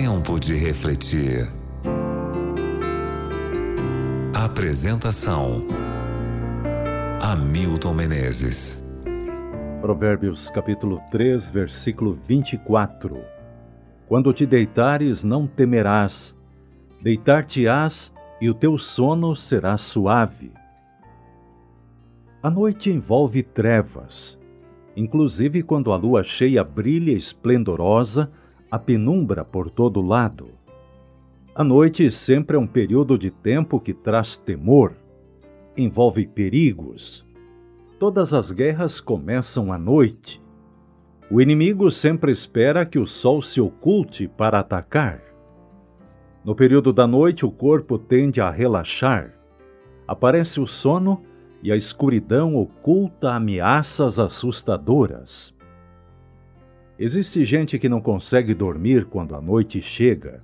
Tempo de refletir. Apresentação: Hamilton Menezes. Provérbios capítulo 3, versículo 24. Quando te deitares, não temerás, deitar-te-ás e o teu sono será suave. A noite envolve trevas. Inclusive quando a lua cheia brilha esplendorosa, a penumbra por todo lado. A noite sempre é um período de tempo que traz temor, envolve perigos. Todas as guerras começam à noite. O inimigo sempre espera que o sol se oculte para atacar. No período da noite, o corpo tende a relaxar. Aparece o sono e a escuridão oculta ameaças assustadoras. Existe gente que não consegue dormir quando a noite chega.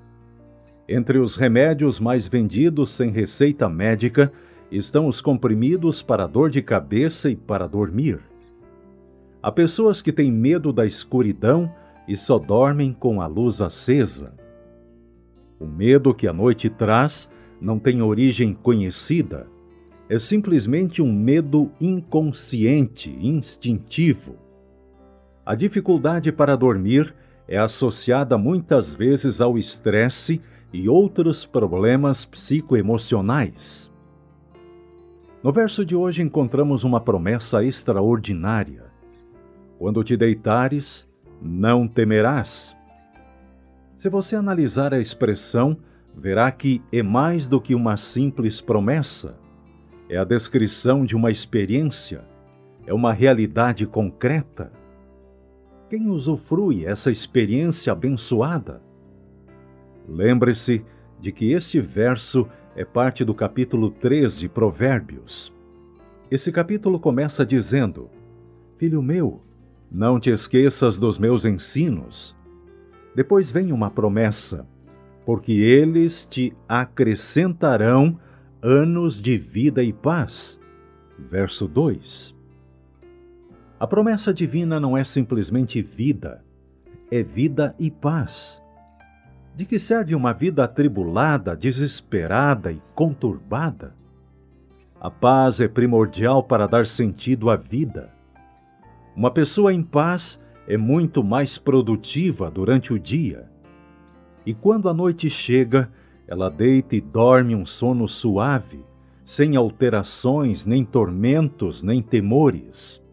Entre os remédios mais vendidos sem receita médica estão os comprimidos para dor de cabeça e para dormir. Há pessoas que têm medo da escuridão e só dormem com a luz acesa. O medo que a noite traz não tem origem conhecida. É simplesmente um medo inconsciente, instintivo. A dificuldade para dormir é associada muitas vezes ao estresse e outros problemas psicoemocionais. No verso de hoje encontramos uma promessa extraordinária. Quando te deitares, não temerás. Se você analisar a expressão, verá que é mais do que uma simples promessa. É a descrição de uma experiência, é uma realidade concreta quem usufrui essa experiência abençoada? Lembre-se de que este verso é parte do capítulo 3 de Provérbios. Esse capítulo começa dizendo: Filho meu, não te esqueças dos meus ensinos. Depois vem uma promessa, porque eles te acrescentarão anos de vida e paz. Verso 2. A promessa divina não é simplesmente vida, é vida e paz. De que serve uma vida atribulada, desesperada e conturbada? A paz é primordial para dar sentido à vida. Uma pessoa em paz é muito mais produtiva durante o dia. E quando a noite chega, ela deita e dorme um sono suave, sem alterações, nem tormentos, nem temores.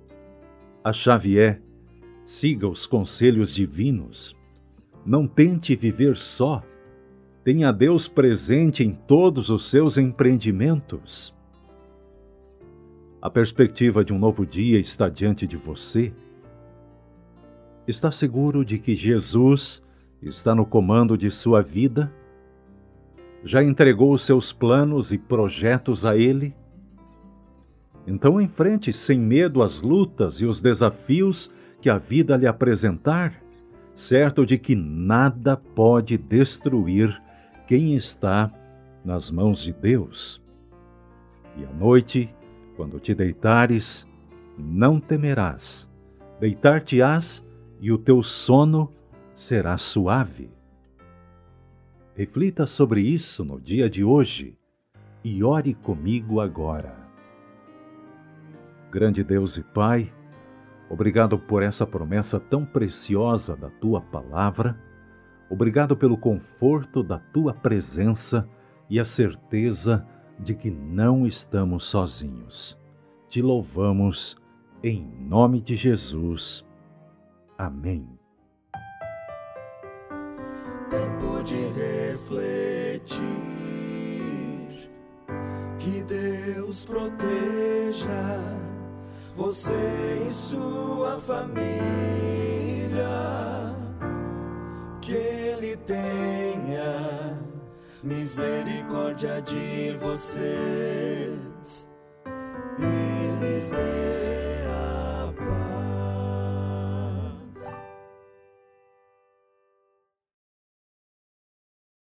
A chave é: siga os conselhos divinos. Não tente viver só. Tenha Deus presente em todos os seus empreendimentos. A perspectiva de um novo dia está diante de você. Está seguro de que Jesus está no comando de sua vida? Já entregou seus planos e projetos a Ele? Então enfrente sem medo as lutas e os desafios que a vida lhe apresentar, certo de que nada pode destruir quem está nas mãos de Deus. E à noite, quando te deitares, não temerás. Deitar-te-ás e o teu sono será suave. Reflita sobre isso no dia de hoje e ore comigo agora. Grande Deus e Pai, obrigado por essa promessa tão preciosa da tua palavra. Obrigado pelo conforto da tua presença e a certeza de que não estamos sozinhos. Te louvamos em nome de Jesus. Amém. Tempo de refletir, que Deus proteja você e sua família. Que Ele tenha misericórdia de vocês e lhes